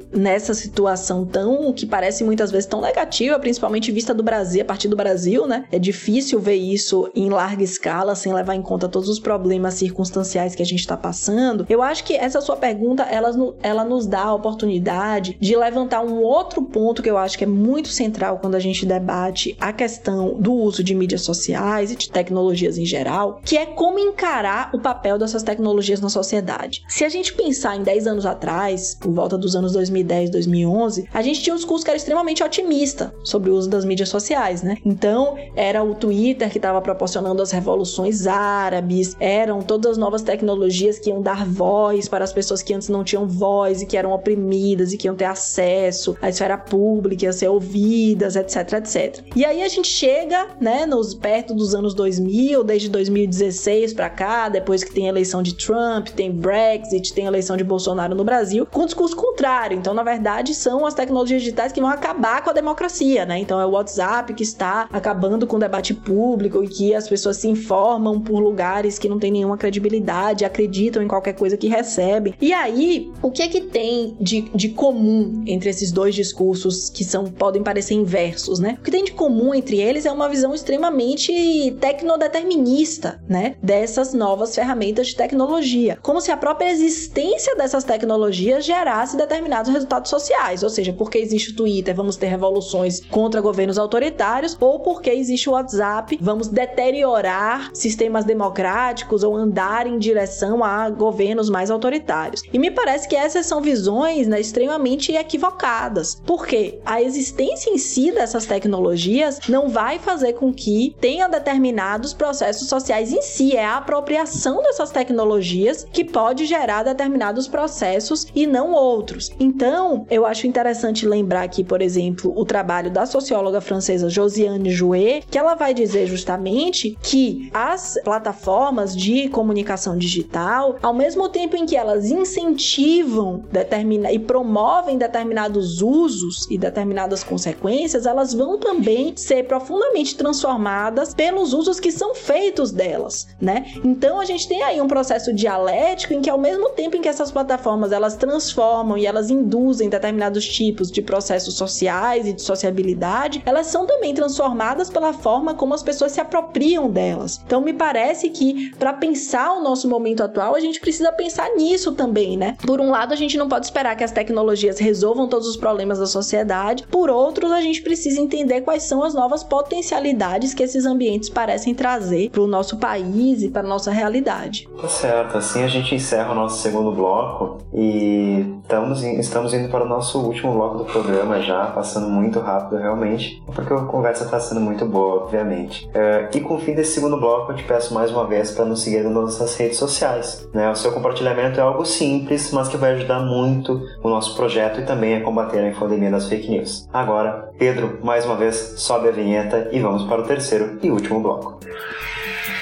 nessa situação tão que parece muitas vezes tão negativa, principalmente vista do Brasil, a partir do Brasil, né? É difícil ver isso em larga escala sem levar em conta todos os problemas circunstanciais que a gente está passando. Eu acho que essa sua pergunta ela, ela nos dá a oportunidade de levantar um outro ponto que eu acho que é muito central quando a gente debate a questão do uso de mídias sociais e de tecnologias em geral, que é como encarar o papel dessas tecnologias na sociedade. Se a gente pensar em 10 anos atrás, por volta dos anos 2010, 2011, a gente tinha um discurso que era extremamente otimista sobre o uso das mídias sociais, né? Então, era o Twitter que estava proporcionando as revoluções árabes, eram todas as novas tecnologias que iam dar voz para as pessoas que antes não tinham voz e que eram oprimidas e que iam ter acesso à esfera pública, iam ser ouvidas, etc, etc. E aí a gente chega, né, nos perto dos anos 2000, desde 2016 para cá, depois que tem a eleição de Trump, tem Brexit, tem a eleição de Bolsonaro no Brasil, com um discurso contrário. Então, na verdade, são as tecnologias digitais que vão acabar com a democracia, né? Então, é o WhatsApp que está acabando com o debate público e que as pessoas se informam por lugares que não tem nenhuma credibilidade, acreditam em qualquer coisa que recebem. E aí, o que é que tem de, de comum entre esses dois discursos que são podem parecer inversos, né? O que tem de comum entre eles é uma visão extremamente tecnodeterminista, né, dessas novas ferramentas de tecnologia, como se a própria existência dessas tecnologias gerasse determinados resultados sociais, ou seja, porque existe o Twitter, vamos ter revoluções contra governos autoritários, ou porque existe o WhatsApp, vamos deteriorar sistemas democráticos ou andar em direção a governos mais autoritários. E me parece que essas são visões né, extremamente equivocadas, porque a existência em si dessas tecnologias não vai fazer com que tenha determinados processos sociais em si, é a apropriação dessas tecnologias que pode gerar determinados processos e não outros. Então, eu acho interessante lembrar aqui, por exemplo, o trabalho da socióloga francesa Josiane Jouet, que ela vai dizer justamente que as plataformas de comunicação digital, ao mesmo tempo em que elas incentivam determina e promovem determinados usos e determinadas consequências, elas vão também ser profundamente transformadas pelos usos que são feitos delas, né? Então a gente tem aí um processo dialético em que ao mesmo tempo em que essas plataformas elas transformam e elas induzem determinados tipos de processos sociais e de sociabilidade, elas são também transformadas pela forma como as pessoas se apropriam delas. Então me parece que para pensar o nosso momento atual, a gente precisa pensar nisso também, né? Por um lado, a gente não pode esperar que as tecnologias resolvam todos os problemas da sociedade, por outros, a gente precisa entender quais são as novas potencialidades que esses ambientes parecem trazer para o nosso país e para nossa realidade. Tá certo, assim a gente encerra o nosso segundo bloco e estamos, estamos indo para o nosso último bloco do programa já, passando muito rápido realmente, porque a conversa está sendo muito boa, obviamente. É, e com o fim desse segundo bloco, eu te peço mais uma vez para nos seguir nas nossas redes sociais. Né? O seu compartilhamento é algo simples, mas que vai ajudar muito o nosso projeto e também a combater a infodemia das fake news. Agora, Pedro, mais uma vez, sobe a vinheta e vamos para o terceiro e último bloco.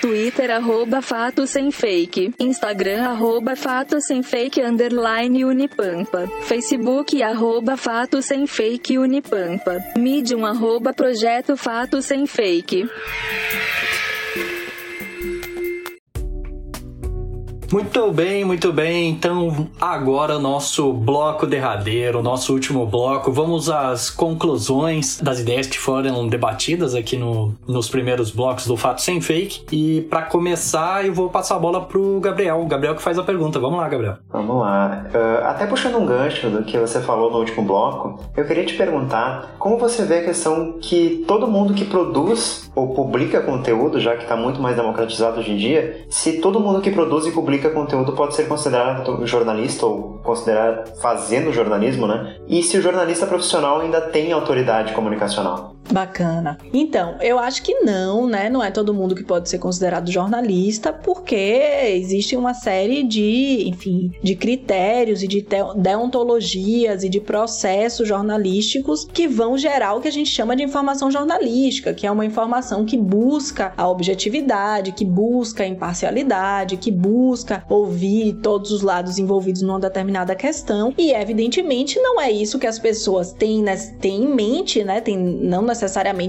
Twitter arroba fato sem fake, Instagram arroba fato sem fake underline unipampa, Facebook arroba fato sem fake unipampa, Medium arroba projeto fato sem fake. Muito bem, muito bem. Então, agora o nosso bloco derradeiro, o nosso último bloco. Vamos às conclusões das ideias que foram debatidas aqui no, nos primeiros blocos do Fato Sem Fake. E para começar, eu vou passar a bola pro Gabriel. O Gabriel que faz a pergunta. Vamos lá, Gabriel. Vamos lá. Uh, até puxando um gancho do que você falou no último bloco, eu queria te perguntar como você vê a questão que todo mundo que produz publica conteúdo, já que está muito mais democratizado hoje em dia, se todo mundo que produz e publica conteúdo pode ser considerado jornalista ou considerado fazendo jornalismo, né? E se o jornalista profissional ainda tem autoridade comunicacional? Bacana. Então, eu acho que não, né? Não é todo mundo que pode ser considerado jornalista, porque existe uma série de, enfim, de critérios e de deontologias e de processos jornalísticos que vão gerar o que a gente chama de informação jornalística, que é uma informação que busca a objetividade, que busca a imparcialidade, que busca ouvir todos os lados envolvidos numa determinada questão. E evidentemente não é isso que as pessoas têm, né, têm em mente, né? Tem, não necessariamente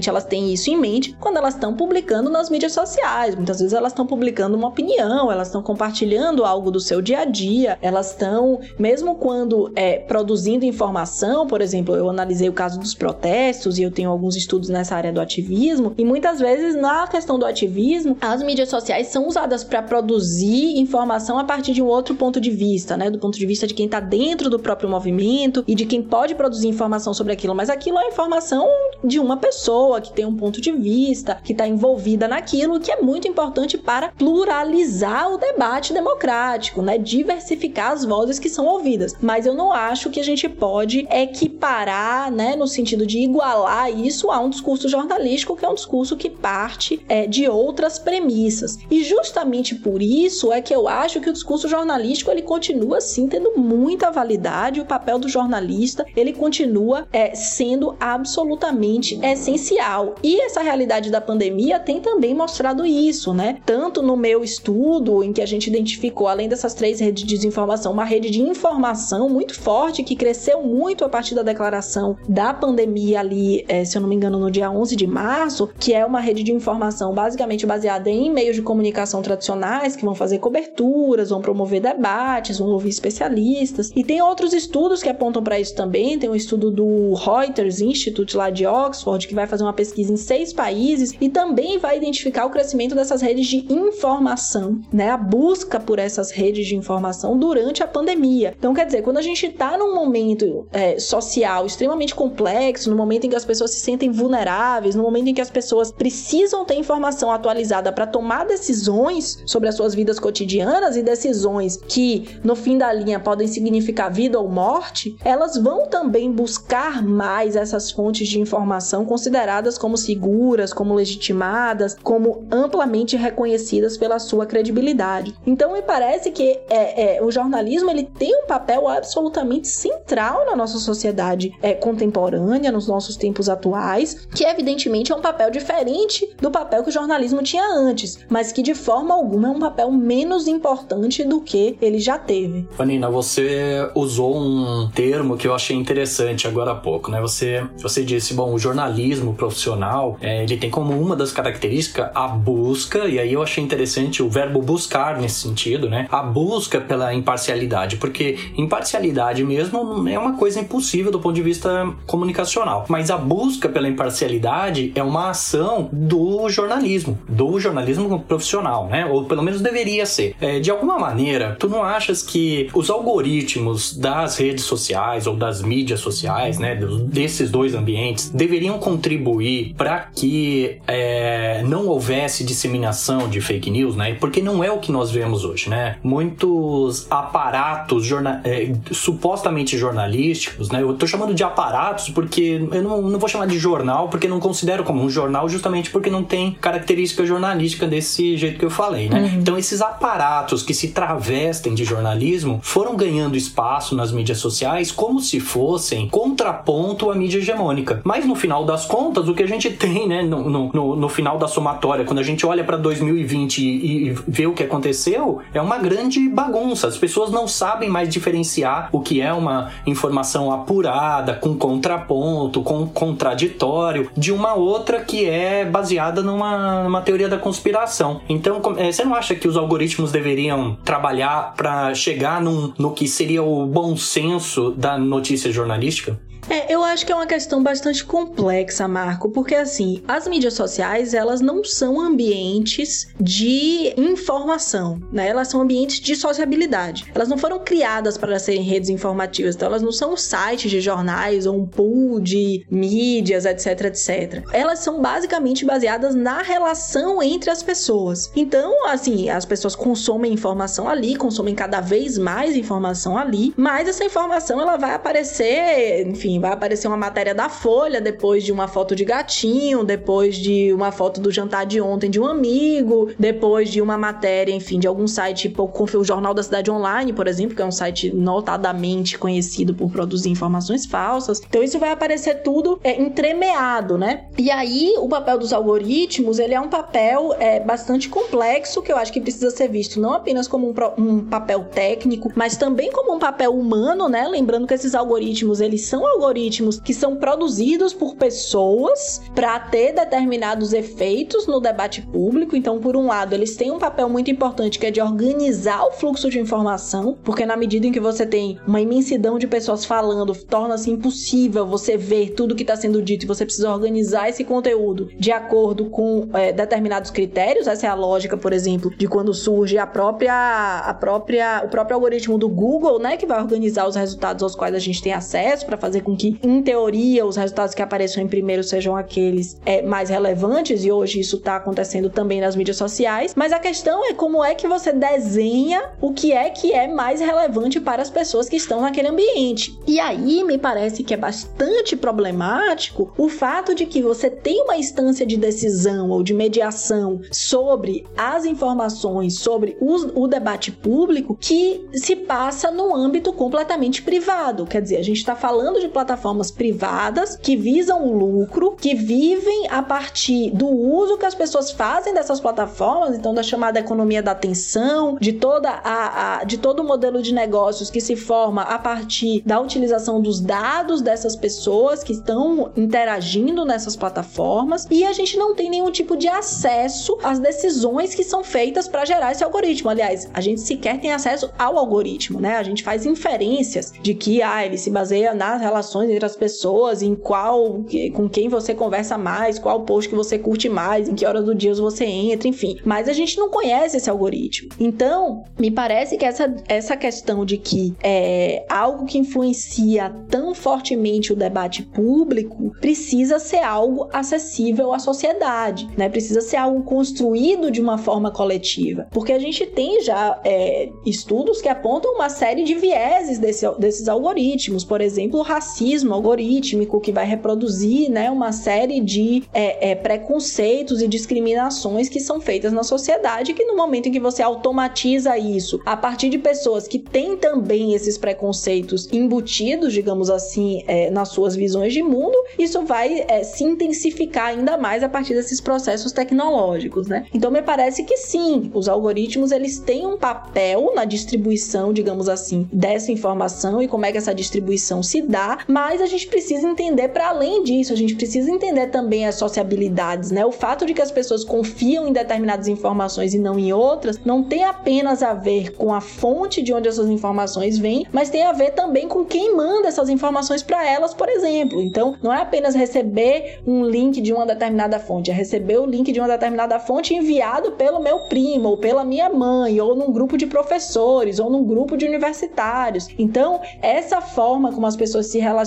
elas têm isso em mente quando elas estão publicando nas mídias sociais. Muitas vezes elas estão publicando uma opinião, elas estão compartilhando algo do seu dia a dia, elas estão, mesmo quando é, produzindo informação, por exemplo, eu analisei o caso dos protestos e eu tenho alguns estudos nessa área do ativismo, e muitas vezes na questão do ativismo, as mídias sociais são usadas para produzir informação a partir de um outro ponto de vista, né? Do ponto de vista de quem está dentro do próprio movimento e de quem pode produzir informação sobre aquilo, mas aquilo é informação de uma pessoa que tem um ponto de vista, que está envolvida naquilo, que é muito importante para pluralizar o debate democrático, né? Diversificar as vozes que são ouvidas. Mas eu não acho que a gente pode equiparar, né, no sentido de igualar isso a um discurso jornalístico, que é um discurso que parte é, de outras premissas. E justamente por isso é que eu acho que o discurso jornalístico ele continua sim tendo muita validade. O papel do jornalista ele continua é, sendo absolutamente essencial. E essa realidade da pandemia tem também mostrado isso, né? Tanto no meu estudo, em que a gente identificou, além dessas três redes de desinformação, uma rede de informação muito forte que cresceu muito a partir da declaração da pandemia ali, é, se eu não me engano, no dia 11 de março, que é uma rede de informação basicamente baseada em meios de comunicação tradicionais que vão fazer coberturas, vão promover debates, vão ouvir especialistas. E tem outros estudos que apontam para isso também. Tem um estudo do Reuters Institute lá de Oxford Oxford, que vai fazer uma pesquisa em seis países e também vai identificar o crescimento dessas redes de informação, né? A busca por essas redes de informação durante a pandemia. Então, quer dizer, quando a gente está num momento é, social extremamente complexo, no momento em que as pessoas se sentem vulneráveis, no momento em que as pessoas precisam ter informação atualizada para tomar decisões sobre as suas vidas cotidianas e decisões que, no fim da linha, podem significar vida ou morte, elas vão também buscar mais essas fontes de informação consideradas como seguras, como legitimadas, como amplamente reconhecidas pela sua credibilidade. Então, me parece que é, é, o jornalismo ele tem um papel absolutamente central na nossa sociedade é, contemporânea, nos nossos tempos atuais, que evidentemente é um papel diferente do papel que o jornalismo tinha antes, mas que de forma alguma é um papel menos importante do que ele já teve. Vanina, você usou um termo que eu achei interessante agora há pouco, né? Você, você disse, bom, o jornalismo profissional, é, ele tem como uma das características a busca, e aí eu achei interessante o verbo buscar nesse sentido, né? A busca pela imparcialidade, porque imparcialidade mesmo é uma coisa impossível do ponto de vista comunicacional, mas a busca pela imparcialidade é uma ação do jornalismo, do jornalismo profissional, né? Ou pelo menos deveria ser. É, de alguma maneira, tu não achas que os algoritmos das redes sociais ou das mídias sociais, né, desses dois ambientes, deveriam contribuir para que é, não houvesse disseminação de fake news, né? Porque não é o que nós vemos hoje, né? Muitos aparatos jorna é, supostamente jornalísticos, né? Eu tô chamando de aparatos porque eu não, não vou chamar de jornal porque não considero como um jornal justamente porque não tem característica jornalística desse jeito que eu falei, né? Uhum. Então esses aparatos que se travestem de jornalismo foram ganhando espaço nas mídias sociais como se fossem contraponto à mídia hegemônica. Mas no final das contas, o que a gente tem, né, no, no, no final da somatória, quando a gente olha para 2020 e, e vê o que aconteceu, é uma grande bagunça. As pessoas não sabem mais diferenciar o que é uma informação apurada, com contraponto, com contraditório, de uma outra que é baseada numa, numa teoria da conspiração. Então, é, você não acha que os algoritmos deveriam trabalhar para chegar num, no que seria o bom senso da notícia jornalística? É, eu acho que é uma questão bastante complexa, Marco, porque assim, as mídias sociais, elas não são ambientes de informação, né? Elas são ambientes de sociabilidade. Elas não foram criadas para serem redes informativas, então elas não são sites de jornais ou um pool de mídias, etc, etc. Elas são basicamente baseadas na relação entre as pessoas. Então, assim, as pessoas consomem informação ali, consomem cada vez mais informação ali, mas essa informação ela vai aparecer, enfim, vai aparecer uma matéria da Folha depois de uma foto de gatinho, depois de uma foto do jantar de ontem de um amigo, depois de uma matéria, enfim, de algum site, tipo o Jornal da Cidade Online, por exemplo, que é um site notadamente conhecido por produzir informações falsas. Então isso vai aparecer tudo é, entremeado, né? E aí o papel dos algoritmos, ele é um papel é, bastante complexo que eu acho que precisa ser visto não apenas como um, um papel técnico, mas também como um papel humano, né? Lembrando que esses algoritmos, eles são algoritmos algoritmos que são produzidos por pessoas para ter determinados efeitos no debate público. Então, por um lado, eles têm um papel muito importante que é de organizar o fluxo de informação, porque na medida em que você tem uma imensidão de pessoas falando, torna-se impossível você ver tudo que está sendo dito e você precisa organizar esse conteúdo de acordo com é, determinados critérios. Essa é a lógica, por exemplo, de quando surge a própria, a própria, o próprio algoritmo do Google, né, que vai organizar os resultados aos quais a gente tem acesso para fazer com com que, em teoria, os resultados que apareçam em primeiro sejam aqueles é, mais relevantes, e hoje isso está acontecendo também nas mídias sociais. Mas a questão é como é que você desenha o que é que é mais relevante para as pessoas que estão naquele ambiente. E aí me parece que é bastante problemático o fato de que você tem uma instância de decisão ou de mediação sobre as informações, sobre o, o debate público que se passa no âmbito completamente privado. Quer dizer, a gente está falando de plataformas privadas que visam o lucro, que vivem a partir do uso que as pessoas fazem dessas plataformas, então da chamada economia da atenção, de toda a, a de todo o modelo de negócios que se forma a partir da utilização dos dados dessas pessoas que estão interagindo nessas plataformas e a gente não tem nenhum tipo de acesso às decisões que são feitas para gerar esse algoritmo. Aliás, a gente sequer tem acesso ao algoritmo, né? A gente faz inferências de que ah, ele se baseia nas relações relações entre as pessoas, em qual, com quem você conversa mais, qual post que você curte mais, em que horas do dia você entra, enfim. Mas a gente não conhece esse algoritmo. Então, me parece que essa, essa questão de que é algo que influencia tão fortemente o debate público precisa ser algo acessível à sociedade, né? Precisa ser algo construído de uma forma coletiva, porque a gente tem já é, estudos que apontam uma série de vieses desse, desses algoritmos, por exemplo, o racismo algorítmico que vai reproduzir, né, uma série de é, é, preconceitos e discriminações que são feitas na sociedade, que no momento em que você automatiza isso a partir de pessoas que têm também esses preconceitos embutidos, digamos assim, é, nas suas visões de mundo, isso vai é, se intensificar ainda mais a partir desses processos tecnológicos, né? Então me parece que sim, os algoritmos eles têm um papel na distribuição, digamos assim, dessa informação e como é que essa distribuição se dá, mas a gente precisa entender para além disso, a gente precisa entender também as sociabilidades, né? O fato de que as pessoas confiam em determinadas informações e não em outras não tem apenas a ver com a fonte de onde essas informações vêm, mas tem a ver também com quem manda essas informações para elas, por exemplo. Então, não é apenas receber um link de uma determinada fonte, é receber o link de uma determinada fonte enviado pelo meu primo, ou pela minha mãe, ou num grupo de professores, ou num grupo de universitários. Então, essa forma como as pessoas se relacionam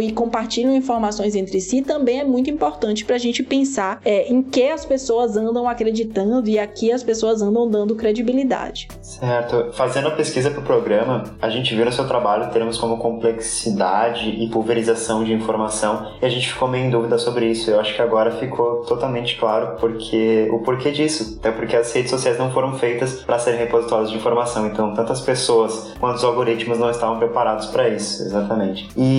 e compartilham informações entre si também é muito importante para a gente pensar é, em que as pessoas andam acreditando e a que as pessoas andam dando credibilidade. Certo. Fazendo a pesquisa para o programa, a gente viu no seu trabalho termos como complexidade e pulverização de informação e a gente ficou meio em dúvida sobre isso. Eu acho que agora ficou totalmente claro porque o porquê disso. Até porque as redes sociais não foram feitas para serem repositórios de informação. Então, tantas pessoas quanto os algoritmos não estavam preparados para isso. Exatamente. E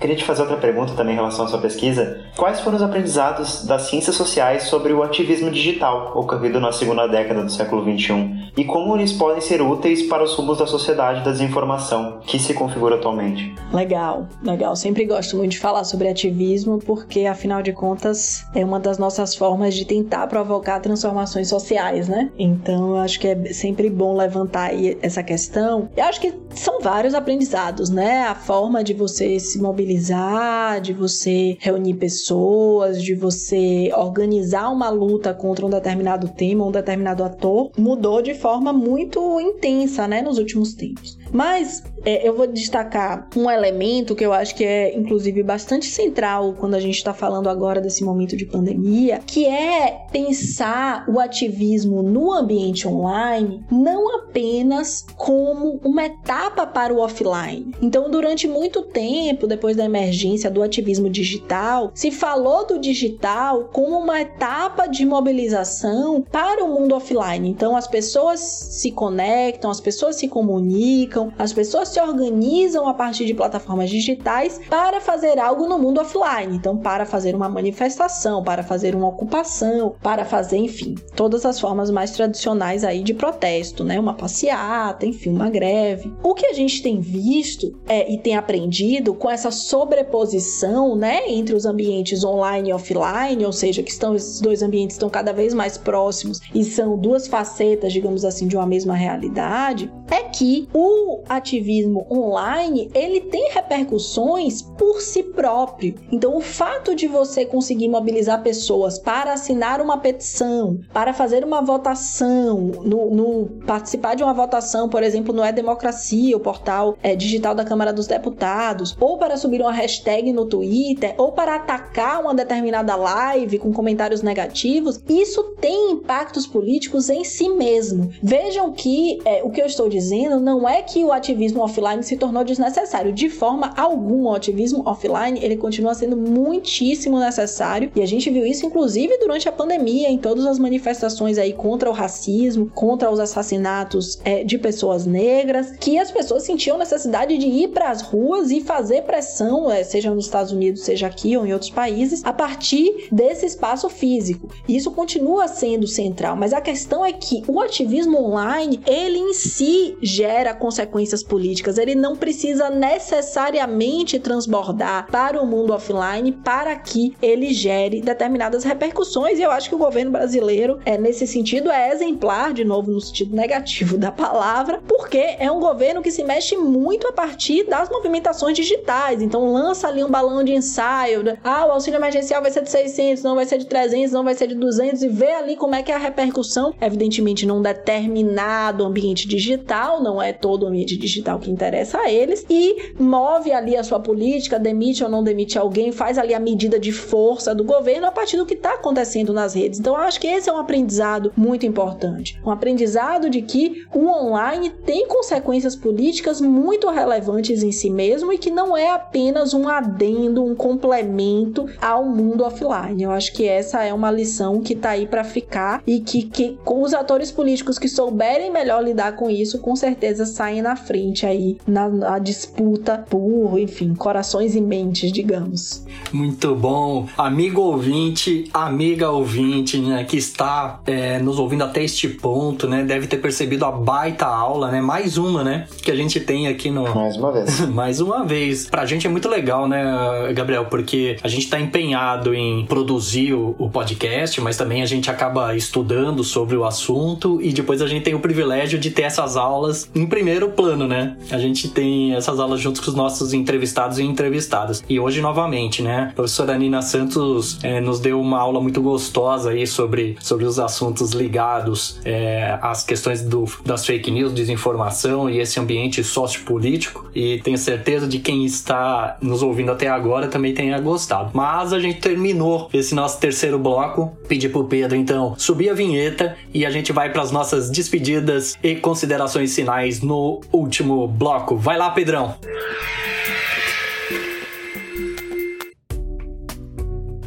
queria te fazer outra pergunta também em relação à sua pesquisa. Quais foram os aprendizados das ciências sociais sobre o ativismo digital ocorrido na segunda década do século XXI e como eles podem ser úteis para os rumos da sociedade da desinformação que se configura atualmente? Legal, legal. Sempre gosto muito de falar sobre ativismo porque, afinal de contas, é uma das nossas formas de tentar provocar transformações sociais, né? Então, eu acho que é sempre bom levantar aí essa questão. Eu acho que são vários aprendizados, né? A forma de você se mobilizar, de você reunir pessoas, de você organizar uma luta contra um determinado tema, um determinado ator, mudou de forma muito intensa, né, nos últimos tempos. Mas é, eu vou destacar um elemento que eu acho que é, inclusive, bastante central quando a gente está falando agora desse momento de pandemia, que é pensar o ativismo no ambiente online não apenas como uma etapa para o offline. Então, durante muito tempo, depois da emergência do ativismo digital, se falou do digital como uma etapa de mobilização para o mundo offline. Então, as pessoas se conectam, as pessoas se comunicam, as pessoas se organizam a partir de plataformas digitais para fazer algo no mundo offline. Então, para fazer uma manifestação, para fazer uma ocupação, para fazer, enfim, todas as formas mais tradicionais aí de protesto, né? Uma passeata, enfim, uma greve. O que a gente tem visto é, e tem aprendido com essa sobreposição, né, entre os ambientes online e offline, ou seja, que estão esses dois ambientes estão cada vez mais próximos e são duas facetas, digamos assim, de uma mesma realidade, é que o ativismo ativismo online, ele tem repercussões por si próprio. Então, o fato de você conseguir mobilizar pessoas para assinar uma petição, para fazer uma votação, no, no participar de uma votação, por exemplo, no É Democracia, o portal é, digital da Câmara dos Deputados, ou para subir uma hashtag no Twitter, ou para atacar uma determinada live com comentários negativos, isso tem impactos políticos em si mesmo. Vejam que é, o que eu estou dizendo não é que o ativismo offline se tornou desnecessário. De forma alguma, o ativismo offline ele continua sendo muitíssimo necessário e a gente viu isso inclusive durante a pandemia em todas as manifestações aí contra o racismo, contra os assassinatos é, de pessoas negras, que as pessoas sentiam necessidade de ir para as ruas e fazer pressão, é, seja nos Estados Unidos, seja aqui ou em outros países, a partir desse espaço físico. Isso continua sendo central, mas a questão é que o ativismo online ele em si gera consequências políticas. Ele não precisa necessariamente transbordar para o mundo offline para que ele gere determinadas repercussões. E eu acho que o governo brasileiro, é nesse sentido, é exemplar, de novo no sentido negativo da palavra, porque é um governo que se mexe muito a partir das movimentações digitais. Então lança ali um balão de ensaio, ah, o auxílio emergencial vai ser de 600, não vai ser de 300, não vai ser de 200 e vê ali como é que é a repercussão, evidentemente num determinado ambiente digital, não é todo o ambiente digital que interessa a eles, e move ali a sua política, demite ou não demite alguém, faz ali a medida de força do governo a partir do que está acontecendo nas redes. Então acho que esse é um aprendizado muito importante, um aprendizado de que o online tem consequências políticas muito relevantes em si mesmo e que não é apenas um adendo, um complemento ao mundo offline. Eu acho que essa é uma lição que está aí para ficar e que, que com os atores políticos que souberem melhor lidar com isso, com certeza saem na frente aí na, na disputa por, enfim, corações e mentes, digamos. Muito bom, amigo ouvinte, amiga ouvinte, né, que está é, nos ouvindo até este ponto, né, deve ter percebido a baita aula, né, mais uma, né, que a gente tem aqui no mais uma vez, mais uma vez. Pra gente é muito legal, né, Gabriel, porque a gente está empenhado em produzir o, o podcast, mas também a gente acaba estudando sobre o assunto e depois a gente tem o privilégio de ter essas aulas em primeiro plano, né? A gente tem essas aulas junto com os nossos entrevistados e entrevistadas. E hoje, novamente, né? A professora Nina Santos é, nos deu uma aula muito gostosa aí sobre, sobre os assuntos ligados é, às questões do, das fake news, desinformação e esse ambiente sociopolítico. E tenho certeza de quem está nos ouvindo até agora também tenha gostado. Mas a gente terminou esse nosso terceiro bloco. Pedi pro Pedro, então, subir a vinheta e a gente vai para as nossas despedidas e considerações finais no último bloco. Vai lá, Pedrão!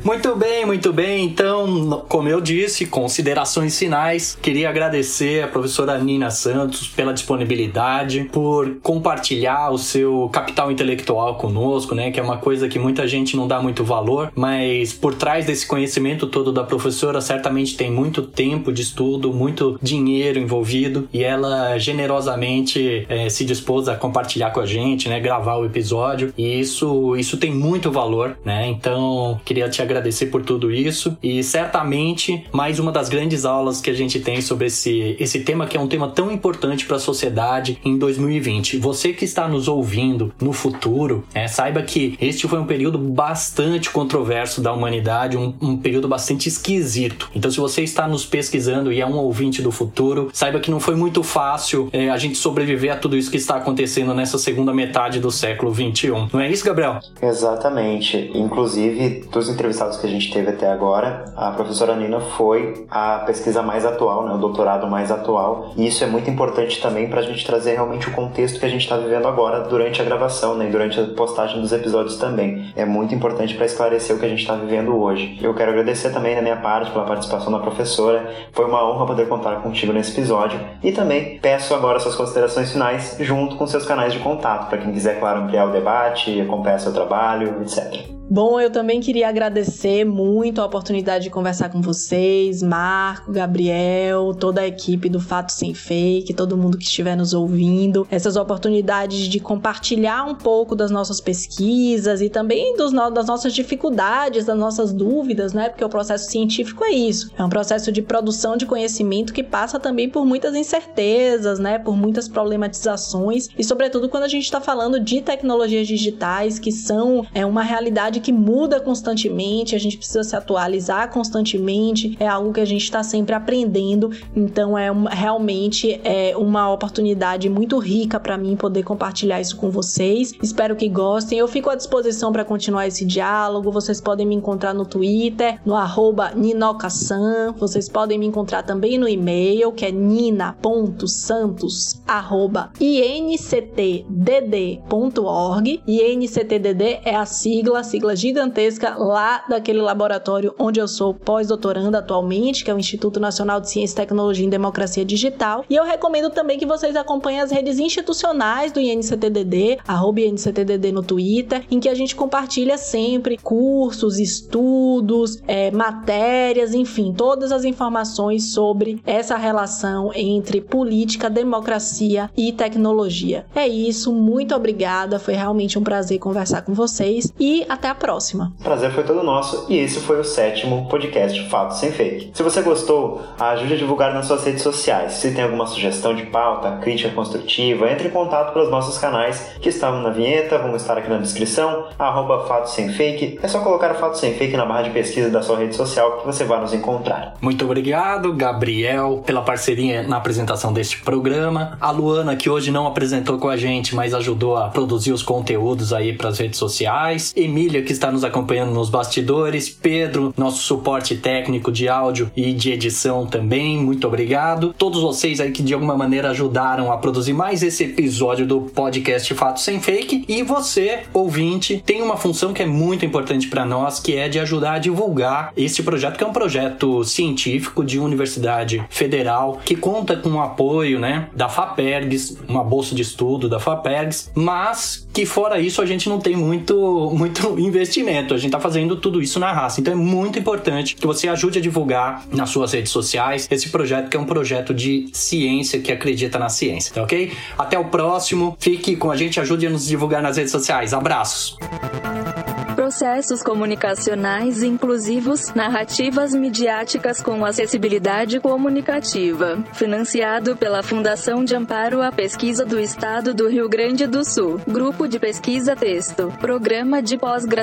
Muito bem, muito bem. Então, como eu disse, considerações finais. Queria agradecer a professora Nina Santos pela disponibilidade, por compartilhar o seu capital intelectual conosco, né? Que é uma coisa que muita gente não dá muito valor, mas por trás desse conhecimento todo da professora, certamente tem muito tempo de estudo, muito dinheiro envolvido e ela generosamente é, se dispôs a compartilhar com a gente, né? Gravar o episódio e isso, isso tem muito valor, né? Então, queria te agradecer agradecer por tudo isso e certamente mais uma das grandes aulas que a gente tem sobre esse, esse tema que é um tema tão importante para a sociedade em 2020. Você que está nos ouvindo no futuro, é, saiba que este foi um período bastante controverso da humanidade, um, um período bastante esquisito. Então, se você está nos pesquisando e é um ouvinte do futuro, saiba que não foi muito fácil é, a gente sobreviver a tudo isso que está acontecendo nessa segunda metade do século 21. Não é isso, Gabriel? Exatamente. Inclusive, dos entrevistados entrevistados que a gente teve até agora, a professora Nina foi a pesquisa mais atual, né, o doutorado mais atual, e isso é muito importante também para a gente trazer realmente o contexto que a gente está vivendo agora durante a gravação né, e durante a postagem dos episódios também. É muito importante para esclarecer o que a gente está vivendo hoje. Eu quero agradecer também da minha parte pela participação da professora, foi uma honra poder contar contigo nesse episódio, e também peço agora suas considerações finais junto com seus canais de contato, para quem quiser, claro, ampliar o debate, acompanhar seu trabalho, etc. Bom, eu também queria agradecer muito a oportunidade de conversar com vocês, Marco, Gabriel, toda a equipe do Fato Sem Fake, todo mundo que estiver nos ouvindo, essas oportunidades de compartilhar um pouco das nossas pesquisas e também dos, das nossas dificuldades, das nossas dúvidas, né? Porque o processo científico é isso, é um processo de produção de conhecimento que passa também por muitas incertezas, né? Por muitas problematizações e, sobretudo, quando a gente está falando de tecnologias digitais que são é, uma realidade que muda constantemente, a gente precisa se atualizar constantemente, é algo que a gente está sempre aprendendo, então é uma, realmente é uma oportunidade muito rica para mim poder compartilhar isso com vocês. Espero que gostem. Eu fico à disposição para continuar esse diálogo. Vocês podem me encontrar no Twitter, no arroba Ninocasan. Vocês podem me encontrar também no e-mail, que é nina.santos.inctdd.org. E NCTDD é a sigla, a sigla fila gigantesca lá daquele laboratório onde eu sou pós-doutoranda atualmente, que é o Instituto Nacional de Ciência, Tecnologia e Democracia Digital. E eu recomendo também que vocês acompanhem as redes institucionais do INCTDD, arroba INCTDD no Twitter, em que a gente compartilha sempre cursos, estudos, é, matérias, enfim, todas as informações sobre essa relação entre política, democracia e tecnologia. É isso, muito obrigada, foi realmente um prazer conversar com vocês e até a próxima. Prazer foi todo nosso e esse foi o sétimo podcast Fatos Sem Fake. Se você gostou, ajude a divulgar nas suas redes sociais. Se tem alguma sugestão de pauta, crítica construtiva, entre em contato pelos nossos canais que estavam na vinheta, vão estar aqui na descrição, arroba Fatos Sem Fake. É só colocar Fatos Sem Fake na barra de pesquisa da sua rede social que você vai nos encontrar. Muito obrigado, Gabriel, pela parceria na apresentação deste programa. A Luana, que hoje não apresentou com a gente, mas ajudou a produzir os conteúdos aí para as redes sociais. Emília, que está nos acompanhando nos bastidores. Pedro, nosso suporte técnico de áudio e de edição também. Muito obrigado. Todos vocês aí que de alguma maneira ajudaram a produzir mais esse episódio do podcast Fato Sem Fake. E você, ouvinte, tem uma função que é muito importante para nós, que é de ajudar a divulgar este projeto, que é um projeto científico de universidade federal que conta com o apoio, né, da FAPERGS, uma bolsa de estudo da FAPERGS, mas que fora isso a gente não tem muito, muito investimento. A gente tá fazendo tudo isso na raça. Então é muito importante que você ajude a divulgar nas suas redes sociais esse projeto que é um projeto de ciência que acredita na ciência, tá ok? Até o próximo. Fique com a gente, ajude a nos divulgar nas redes sociais. Abraços. Processos comunicacionais inclusivos, narrativas midiáticas com acessibilidade comunicativa. Financiado pela Fundação de Amparo à Pesquisa do Estado do Rio Grande do Sul. Grupo de Pesquisa Texto. Programa de Pós-Graduação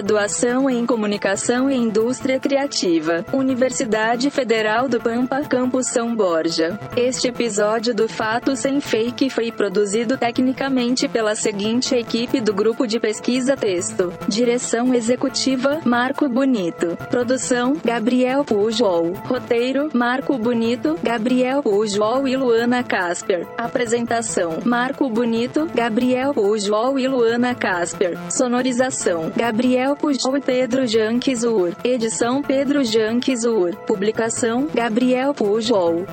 em Comunicação e Indústria Criativa. Universidade Federal do Pampa, Campus São Borja. Este episódio do Fato Sem Fake foi produzido tecnicamente pela seguinte equipe do Grupo de Pesquisa Texto. Direção Executiva, Marco Bonito. Produção, Gabriel Pujol. Roteiro, Marco Bonito, Gabriel Pujol e Luana Casper. Apresentação, Marco Bonito, Gabriel Pujol e Luana Casper. Sonorização, Gabriel Pujol e Pedro Janquizur. Edição, Pedro Janquizur. Publicação, Gabriel Pujol.